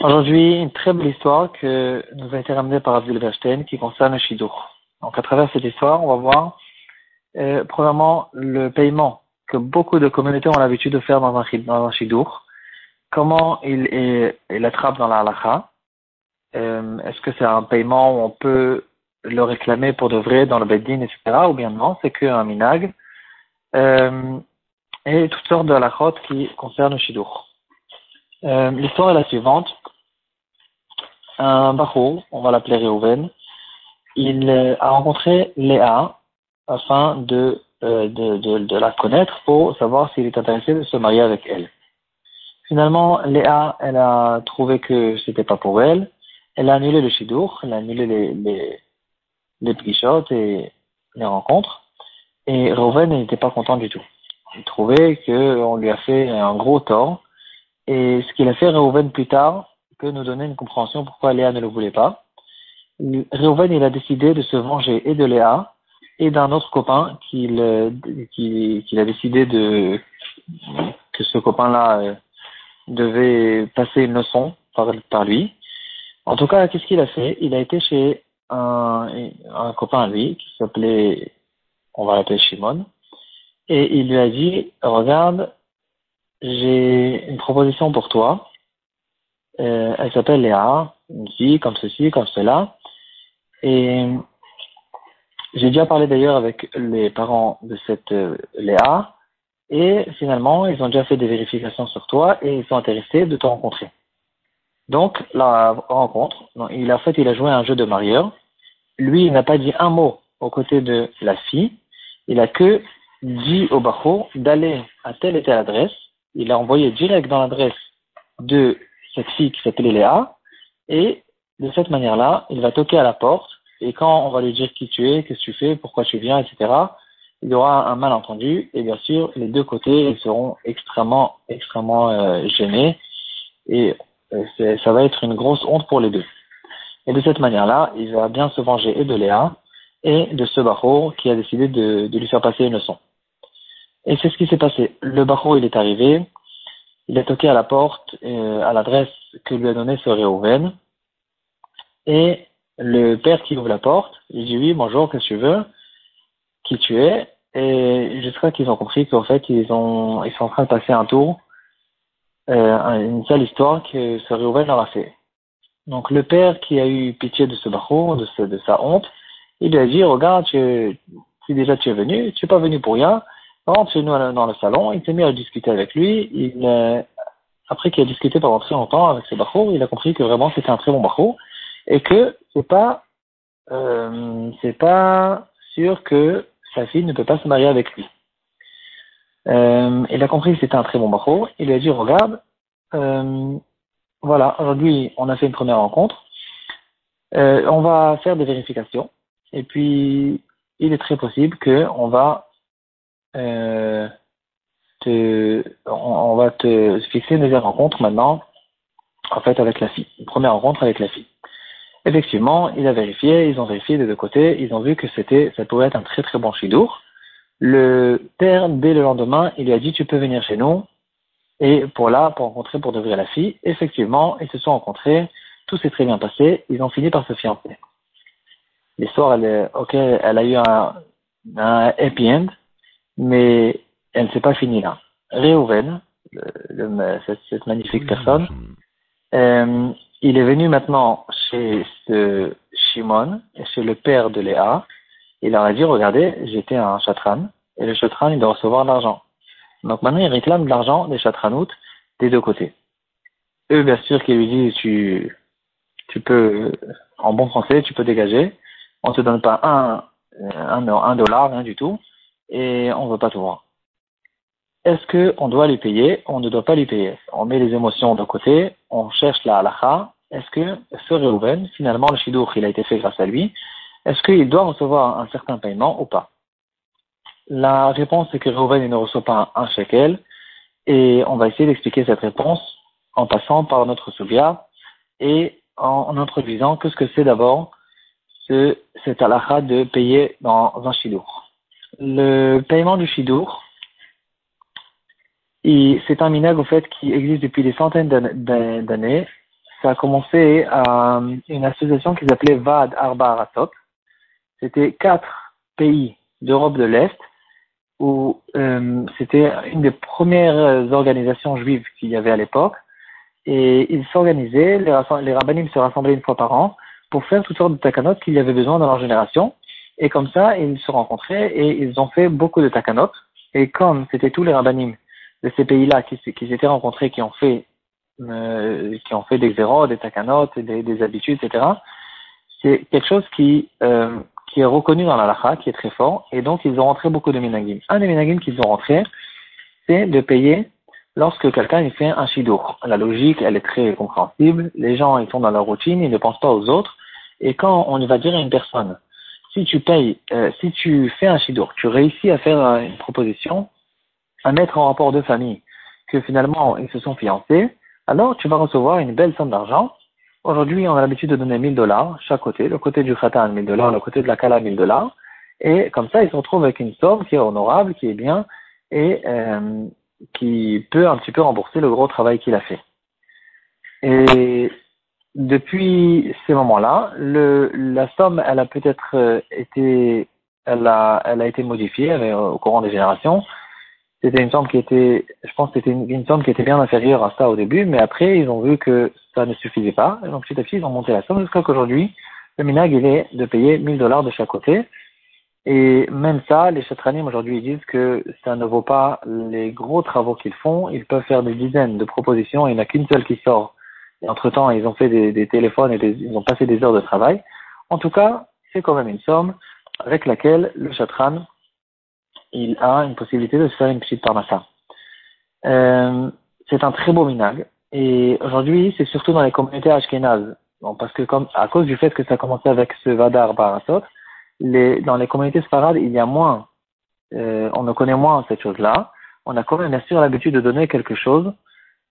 Aujourd'hui, une très belle histoire que nous a été ramenée par Abdul Verstein qui concerne le Shidour. Donc, à travers cette histoire, on va voir, euh, premièrement, le paiement que beaucoup de communautés ont l'habitude de faire dans un, dans. Comment il, est, il attrape dans la halakha. Euh, Est-ce que c'est un paiement où on peut le réclamer pour de vrai dans le Beddin, etc. Ou bien non, c'est qu'un minag. Euh, et toutes sortes de halachot qui concernent le Shidour. Euh, L'histoire est la suivante. Un Bahou, on va l'appeler Reuven, il euh, a rencontré Léa afin de, euh, de, de, la connaître pour savoir s'il est intéressé de se marier avec elle. Finalement, Léa, elle a trouvé que c'était pas pour elle. Elle a annulé le Shidour, elle a annulé les, les, les et les rencontres. Et Reuven n'était pas content du tout il trouvait qu'on lui a fait un gros tort. Et ce qu'il a fait Reuven plus tard peut nous donner une compréhension pourquoi Léa ne le voulait pas. Reuven, il a décidé de se venger et de Léa et d'un autre copain qu'il a décidé de que ce copain-là euh, devait passer une leçon par, par lui. En tout cas, qu'est-ce qu'il a fait? Il a été chez un, un copain à lui qui s'appelait, on va l'appeler Shimon, et il lui a dit, regarde, j'ai une proposition pour toi. Euh, elle s'appelle Léa, une comme ceci, comme cela. Et j'ai déjà parlé d'ailleurs avec les parents de cette euh, Léa. Et finalement, ils ont déjà fait des vérifications sur toi et ils sont intéressés de te rencontrer. Donc, la rencontre, il a fait, il a joué un jeu de marieur. Lui, il n'a pas dit un mot aux côtés de la fille. Il a que dit au Bacho d'aller à telle et telle adresse. Il a envoyé direct dans l'adresse de cette fille qui s'appelait Léa. Et de cette manière-là, il va toquer à la porte. Et quand on va lui dire qui tu es, qu'est-ce que tu fais, pourquoi tu viens, etc., il y aura un malentendu. Et bien sûr, les deux côtés ils seront extrêmement, extrêmement euh, gênés. Et euh, ça va être une grosse honte pour les deux. Et de cette manière-là, il va bien se venger et de Léa et de ce Bacho qui a décidé de, lui faire passer une leçon. Et c'est ce qui s'est passé. Le Bacho, il est arrivé, il a toqué à la porte, euh, à l'adresse que lui a donnée ce Réhouven. Et le père qui ouvre la porte, il dit oui, bonjour, qu'est-ce que tu veux, qui tu es? Et jusqu'à qu'ils ont compris qu'en fait, ils, ont, ils sont en train de passer un tour, euh, une seule histoire que ce Réhouven leur a fait. Donc le père qui a eu pitié de ce Bacho, de, de sa honte, il lui a dit, regarde, tu, si déjà tu es venu, tu n'es pas venu pour rien, rentre chez nous dans le salon, il s'est mis à discuter avec lui, il, euh, après qu'il a discuté pendant très longtemps avec ses barreaux, il a compris que vraiment c'était un très bon barreau, et que c'est pas, euh, c'est pas sûr que sa fille ne peut pas se marier avec lui. Euh, il a compris que c'était un très bon barreau, il lui a dit, regarde, euh, voilà, aujourd'hui on a fait une première rencontre, euh, on va faire des vérifications, et puis il est très possible qu'on va euh, te, on, va te fixer une deuxième rencontre maintenant, en fait, avec la fille. Une première rencontre avec la fille. Effectivement, il a vérifié, ils ont vérifié des deux côtés, ils ont vu que c'était, ça pouvait être un très très bon chidour. Le père, dès le lendemain, il lui a dit, tu peux venir chez nous, et pour là, pour rencontrer, pour devenir la fille. Effectivement, ils se sont rencontrés, tout s'est très bien passé, ils ont fini par se fiancer. L'histoire, elle est, ok, elle a eu un, un happy end, mais elle ne s'est pas finie là. Réhouven, cette, magnifique personne, euh, il est venu maintenant chez ce Shimon, chez le père de Léa. Il leur a dit, regardez, j'étais un chatran, et le chatran, il doit recevoir de l'argent. Donc maintenant, il réclame de l'argent des chatranoutes des deux côtés. Eux, bien sûr, qui lui disent, tu, tu peux, en bon français, tu peux dégager. On te donne pas un, un, un dollar, rien du tout et on veut pas tout voir. Est-ce qu'on doit lui payer On ne doit pas lui payer? On met les émotions de côté, on cherche la halakha. Est-ce que ce Reuven, finalement le shidour, il a été fait grâce à lui, est-ce qu'il doit recevoir un certain paiement ou pas? La réponse est que Reuven ne reçoit pas un shekel et on va essayer d'expliquer cette réponse en passant par notre soubia et en, introduisant que ce que c'est d'abord ce, cette halakha de payer dans un shidour le paiement du Shidour, c'est un minag, au fait, qui existe depuis des centaines d'années. Ça a commencé à une association qui s'appelait VAD Arba Aratot. C'était quatre pays d'Europe de l'Est où euh, c'était une des premières organisations juives qu'il y avait à l'époque. Et ils s'organisaient, les, les se rassemblaient une fois par an pour faire toutes sortes de takanot qu'il y avait besoin dans leur génération. Et comme ça, ils se rencontraient et ils ont fait beaucoup de takanot. Et comme c'était tous les rabbinim de ces pays-là qui, s'étaient rencontrés, qui ont fait, euh, qui ont fait des zéros, des takanot, des, des habitudes, etc. C'est quelque chose qui, euh, qui est reconnu dans la lacha, qui est très fort, et donc ils ont rentré beaucoup de minagim. Un des minagim qu'ils ont rentré, c'est de payer lorsque quelqu'un fait un shidour. La logique, elle est très compréhensible. Les gens, ils sont dans leur routine, ils ne pensent pas aux autres. Et quand on va dire à une personne, si tu payes, euh, si tu fais un shidour, tu réussis à faire euh, une proposition, à mettre en rapport de famille, que finalement ils se sont fiancés, alors tu vas recevoir une belle somme d'argent. Aujourd'hui, on a l'habitude de donner 1000 dollars chaque côté, le côté du khatan 1000 dollars, le côté de la kala 1000 dollars, et comme ça ils se retrouvent avec une somme qui est honorable, qui est bien, et euh, qui peut un petit peu rembourser le gros travail qu'il a fait. Et depuis ces moments-là, la somme, elle a peut-être euh, été, elle a, elle a été modifiée au courant des générations. C'était une somme qui était, je pense, c'était une, somme qui était bien inférieure à ça au début, mais après ils ont vu que ça ne suffisait pas, donc petit à petit ils ont monté la somme jusqu'à qu'aujourd'hui le minag il est de payer 1000 dollars de chaque côté. Et même ça, les chatranim aujourd'hui disent que ça ne vaut pas les gros travaux qu'ils font. Ils peuvent faire des dizaines de propositions, il n'y en a qu'une seule qui sort. Et entre-temps, ils ont fait des, téléphones et ils ont passé des heures de travail. En tout cas, c'est quand même une somme avec laquelle le chatran, il a une possibilité de se faire une petite parmassa. Euh, c'est un très beau minag. Et aujourd'hui, c'est surtout dans les communautés ashkénazes. Bon, parce que comme, à cause du fait que ça a commencé avec ce Vadar Barasot, les, dans les communautés sparades, il y a moins, euh, on ne connaît moins cette chose-là. On a quand même bien sûr l'habitude de donner quelque chose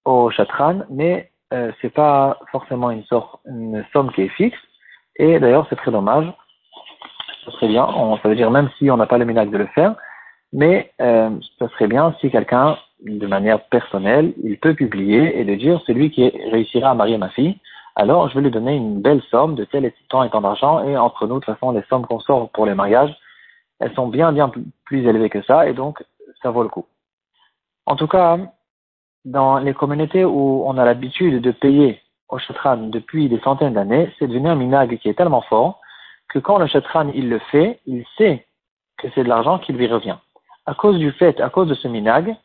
au chatran, mais euh, c'est pas forcément une sorte, une somme qui est fixe. Et d'ailleurs, c'est très dommage. Ça serait bien, ça veut dire même si on n'a pas le minac de le faire, mais euh, ça serait bien si quelqu'un, de manière personnelle, il peut publier et de dire celui qui réussira à marier ma fille, alors je vais lui donner une belle somme de tel et temps et tant d'argent, et entre nous, de toute façon, les sommes qu'on sort pour les mariages, elles sont bien, bien plus élevées que ça, et donc ça vaut le coup. En tout cas, dans les communautés où on a l'habitude de payer au chatran depuis des centaines d'années, c'est devenu un minag qui est tellement fort que quand le chatran il le fait, il sait que c'est de l'argent qui lui revient. À cause du fait, à cause de ce minag,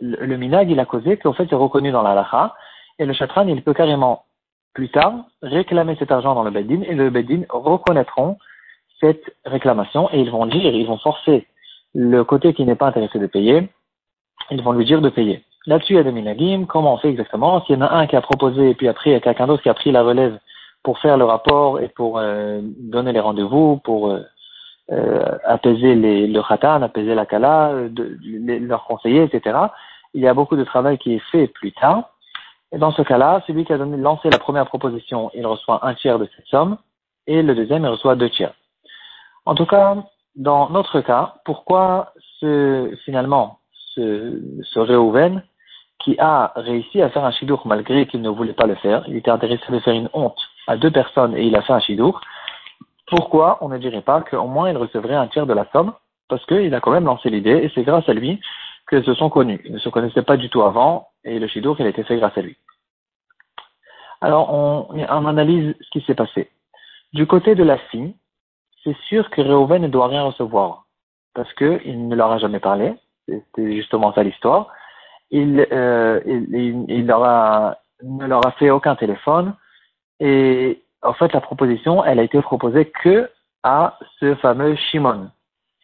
le, minag il a causé qu'en fait c'est reconnu dans la lacha, et le chatran il peut carrément plus tard réclamer cet argent dans le Beddin et le Beddin reconnaîtront cette réclamation et ils vont dire, ils vont forcer le côté qui n'est pas intéressé de payer, ils vont lui dire de payer. Là-dessus, il y a des minagim, comment on fait exactement? S'il y en a un qui a proposé et puis après il y a quelqu'un d'autre qui a pris la relève pour faire le rapport et pour euh, donner les rendez-vous, pour euh, euh, apaiser les, le khatan, apaiser la kala, de, leur conseiller, etc. Il y a beaucoup de travail qui est fait plus tard. Et dans ce cas-là, celui qui a lancé la première proposition, il reçoit un tiers de cette somme, et le deuxième, il reçoit deux tiers. En tout cas, dans notre cas, pourquoi ce, finalement, ce, ce qui a réussi à faire un chidour malgré qu'il ne voulait pas le faire, il était intéressé de faire une honte à deux personnes et il a fait un chidour, pourquoi on ne dirait pas qu'au moins il recevrait un tiers de la somme Parce qu'il a quand même lancé l'idée et c'est grâce à lui que se sont connus. Ils ne se connaissaient pas du tout avant et le chidour il a été fait grâce à lui. Alors, on, analyse ce qui s'est passé. Du côté de la fille, c'est sûr que Réhouven ne doit rien recevoir, parce qu'il ne leur a jamais parlé, c'était justement ça l'histoire. Il, euh, il, il, ne leur a fait aucun téléphone, et en fait, la proposition, elle a été proposée que à ce fameux Shimon.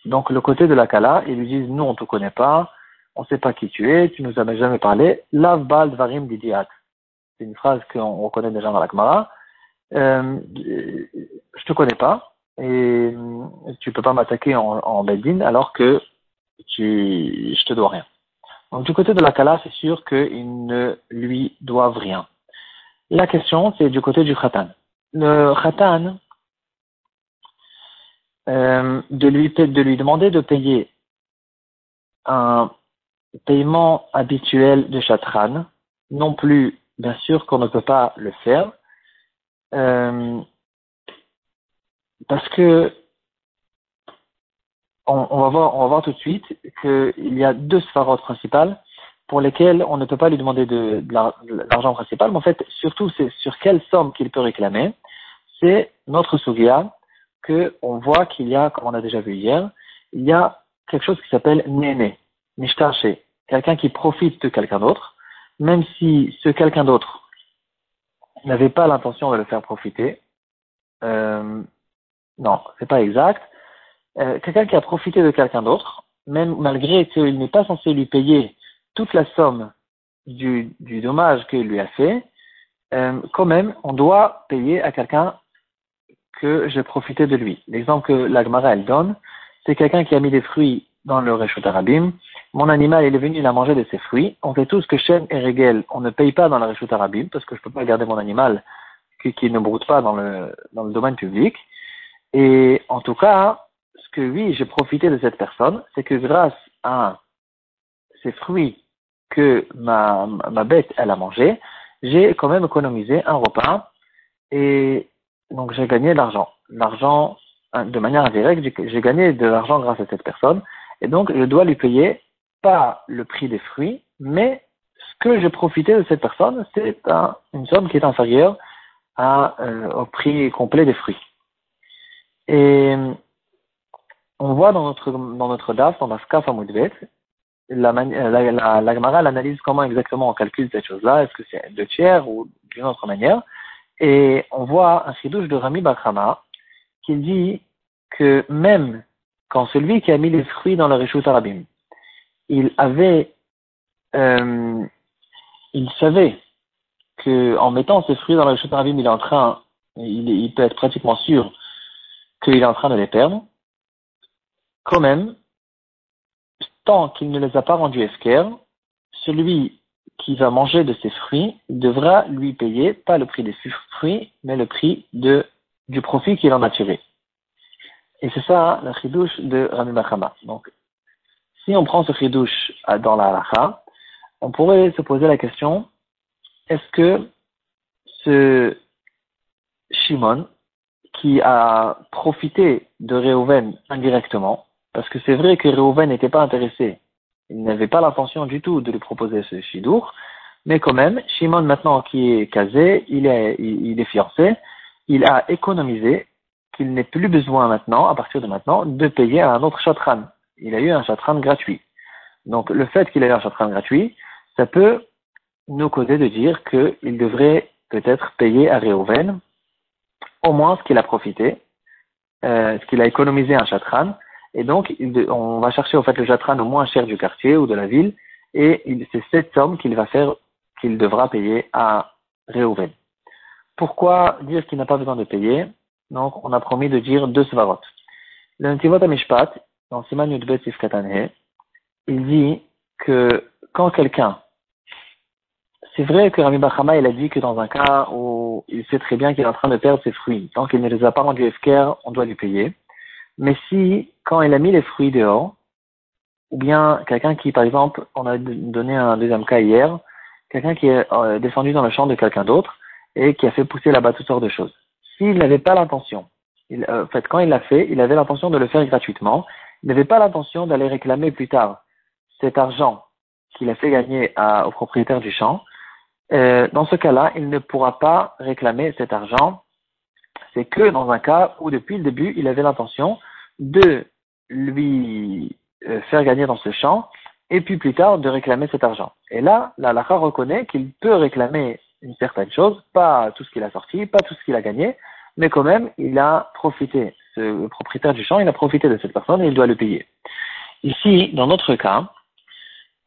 Donc, le côté de la Kala, ils lui disent, nous, on te connaît pas, on sait pas qui tu es, tu nous as jamais parlé, lav bal varim didiat c'est une phrase qu'on reconnaît déjà dans la Gemara, euh, je te connais pas et tu peux pas m'attaquer en, en Bedin alors que tu, je te dois rien. Donc du côté de la Kala, c'est sûr qu'ils ne lui doivent rien. La question, c'est du côté du Khatan. Le Khatan, euh, de lui demander de payer un, paiement habituel de chatran, non plus, bien sûr, qu'on ne peut pas le faire, euh, parce que on, va voir, on va voir tout de suite qu'il y a deux spharotes principales pour lesquelles on ne peut pas lui demander de, l'argent principal, mais en fait, surtout, c'est sur quelle somme qu'il peut réclamer. C'est notre sugia que on voit qu'il y a, comme on a déjà vu hier, il y a quelque chose qui s'appelle néné, nishtaché, quelqu'un qui profite de quelqu'un d'autre, même si ce quelqu'un d'autre n'avait pas l'intention de le faire profiter. Euh, non, c'est pas exact. Euh, quelqu'un qui a profité de quelqu'un d'autre, même malgré qu'il n'est pas censé lui payer toute la somme du, du dommage qu'il lui a fait, euh, quand même, on doit payer à quelqu'un que j'ai profité de lui. L'exemple que l'Agmara elle donne, c'est quelqu'un qui a mis des fruits dans le Réchot Arabim. Mon animal, il est venu, il a mangé de ses fruits. On fait tout ce que Shem et Regel, on ne paye pas dans le Réchot Arabim, parce que je ne peux pas garder mon animal qui, ne broute pas dans le, domaine public. Et en tout cas, ce que oui, j'ai profité de cette personne, c'est que grâce à ces fruits que ma, ma bête, elle a mangé, j'ai quand même économisé un repas et donc j'ai gagné de l'argent. L'argent, de manière indirecte, j'ai gagné de l'argent grâce à cette personne et donc je dois lui payer pas le prix des fruits, mais ce que j'ai profité de cette personne, c'est une somme qui est inférieure euh, au prix complet des fruits. Et on voit dans notre, dans notre DAF, dans la SCAF à la, la, la, la Gemara analyse comment exactement on calcule cette chose-là, est-ce que c'est deux tiers ou d'une autre manière? Et on voit un chidouche de Rami Bakrama qui dit que même quand celui qui a mis les fruits dans le Rishut Arabim, il avait, euh, il savait que en mettant ces fruits dans le Rishut Arabim, il est en train, il, peut être pratiquement sûr qu'il est en train de les perdre quand même, tant qu'il ne les a pas rendus esquer, celui qui va manger de ces fruits devra lui payer pas le prix des fruits, mais le prix de, du profit qu'il en a tiré. Et c'est ça le chidouche de Rami Bachama. Donc, si on prend ce chidouche dans la halacha, on pourrait se poser la question, est-ce que ce Shimon, qui a profité de Réhouven indirectement, parce que c'est vrai que Reuven n'était pas intéressé. Il n'avait pas l'intention du tout de lui proposer ce chidour. Mais quand même, Shimon maintenant qui est casé, il est, il, est fiancé, il a économisé qu'il n'ait plus besoin maintenant, à partir de maintenant, de payer à un autre chatran. Il a eu un chatran gratuit. Donc le fait qu'il ait eu un chatran gratuit, ça peut nous causer de dire qu'il devrait peut-être payer à Reuven au moins ce qu'il a profité, euh, ce qu'il a économisé un chatran, et donc, on va chercher au fait le jatran au moins cher du quartier ou de la ville, et c'est cette somme qu'il va faire, qu'il devra payer à Réhouven. Pourquoi dire qu'il n'a pas besoin de payer? Donc, on a promis de dire deux svarot. Le Amishpat, dans Siman Yudbet Sifkatanhe, il dit que quand quelqu'un, c'est vrai que Rami Bachama, il a dit que dans un cas où il sait très bien qu'il est en train de perdre ses fruits, tant qu'il ne les a pas rendus efker, on doit lui payer. Mais si, quand il a mis les fruits dehors, ou bien quelqu'un qui, par exemple, on a donné un deuxième cas hier, quelqu'un qui est euh, descendu dans le champ de quelqu'un d'autre et qui a fait pousser là-bas toutes sortes de choses. S'il n'avait pas l'intention, euh, en fait, quand il l'a fait, il avait l'intention de le faire gratuitement, il n'avait pas l'intention d'aller réclamer plus tard cet argent qu'il a fait gagner au propriétaire du champ. Euh, dans ce cas-là, il ne pourra pas réclamer cet argent. C'est que dans un cas où depuis le début, il avait l'intention de lui euh, faire gagner dans ce champ, et puis plus tard de réclamer cet argent. Et là, la Lacha reconnaît qu'il peut réclamer une certaine chose, pas tout ce qu'il a sorti, pas tout ce qu'il a gagné, mais quand même, il a profité, ce propriétaire du champ, il a profité de cette personne et il doit le payer. Ici, dans notre cas,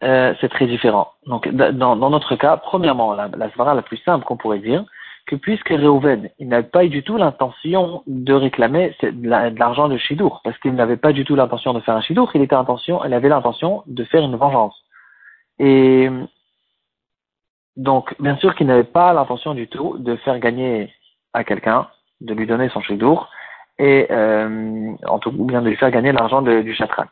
euh, c'est très différent. Donc, dans, notre cas, premièrement, la, la la plus simple qu'on pourrait dire, que puisque Réhouven, il n'avait pas eu du tout l'intention de réclamer de l'argent de Shidour, parce qu'il n'avait pas du tout l'intention de faire un Shidour, il, était intention, il avait l'intention de faire une vengeance. Et donc, bien sûr qu'il n'avait pas l'intention du tout de faire gagner à quelqu'un, de lui donner son Shidour, et euh, en tout, ou bien de lui faire gagner l'argent du chatran.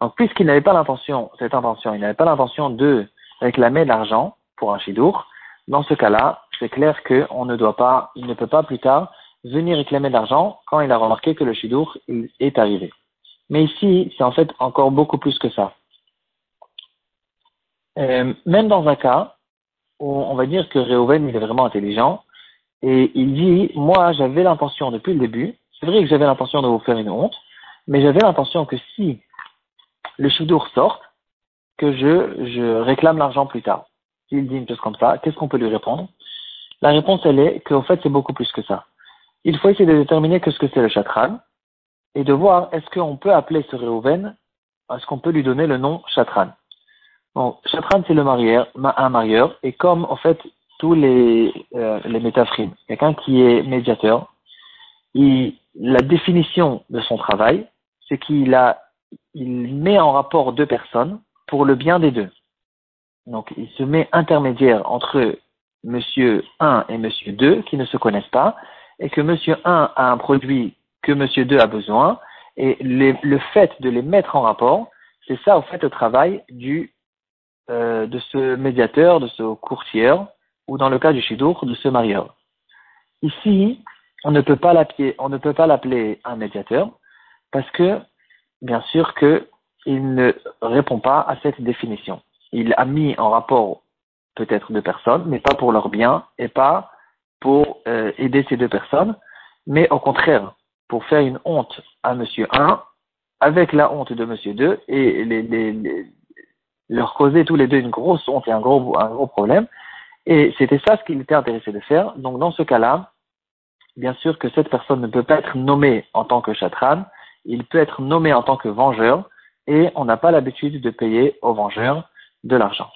Donc, puisqu'il n'avait pas l'intention, cette intention, il n'avait pas l'intention de réclamer de l'argent pour un chidour, dans ce cas-là, c'est clair qu'on ne doit pas, il ne peut pas plus tard venir réclamer de l'argent quand il a remarqué que le chidour est arrivé. Mais ici, c'est en fait encore beaucoup plus que ça. Euh, même dans un cas où on va dire que Réhouven, est vraiment intelligent, et il dit, moi, j'avais l'intention depuis le début, c'est vrai que j'avais l'intention de vous faire une honte, mais j'avais l'intention que si le chidour sort, que je, je réclame l'argent plus tard. S'il dit une chose comme ça, qu'est-ce qu'on peut lui répondre? La réponse, elle est qu'au fait, c'est beaucoup plus que ça. Il faut essayer de déterminer que ce que c'est le chatran, et de voir est-ce qu'on peut appeler ce Réhouven, est-ce qu'on peut lui donner le nom chatran. Bon, chatran, c'est le marieur, un marieur, et comme, en fait, tous les, euh, quelqu'un qui est médiateur, la définition de son travail, c'est qu'il met en rapport deux personnes pour le bien des deux. Donc, il se met intermédiaire entre monsieur 1 et monsieur 2 qui ne se connaissent pas, et que monsieur 1 a un produit que monsieur 2 a besoin, et le fait de les mettre en rapport, c'est ça, au fait, le travail du, euh, de ce médiateur, de ce courtier, ou dans le cas du chidour, de ce marieur. Ici, on ne peut pas l'appeler, un médiateur, parce que, bien sûr, qu'il ne répond pas à cette définition. Il a mis en rapport peut-être deux personnes, mais pas pour leur bien et pas pour euh, aider ces deux personnes, mais au contraire, pour faire une honte à monsieur 1 avec la honte de monsieur 2 et leur causer tous les deux une grosse honte et un gros problème. Et c'était ça ce qu'il était intéressé de faire. Donc dans ce cas-là, bien sûr que cette personne ne peut pas être nommée en tant que chatran, il peut être nommé en tant que vengeur, et on n'a pas l'habitude de payer aux vengeurs de l'argent.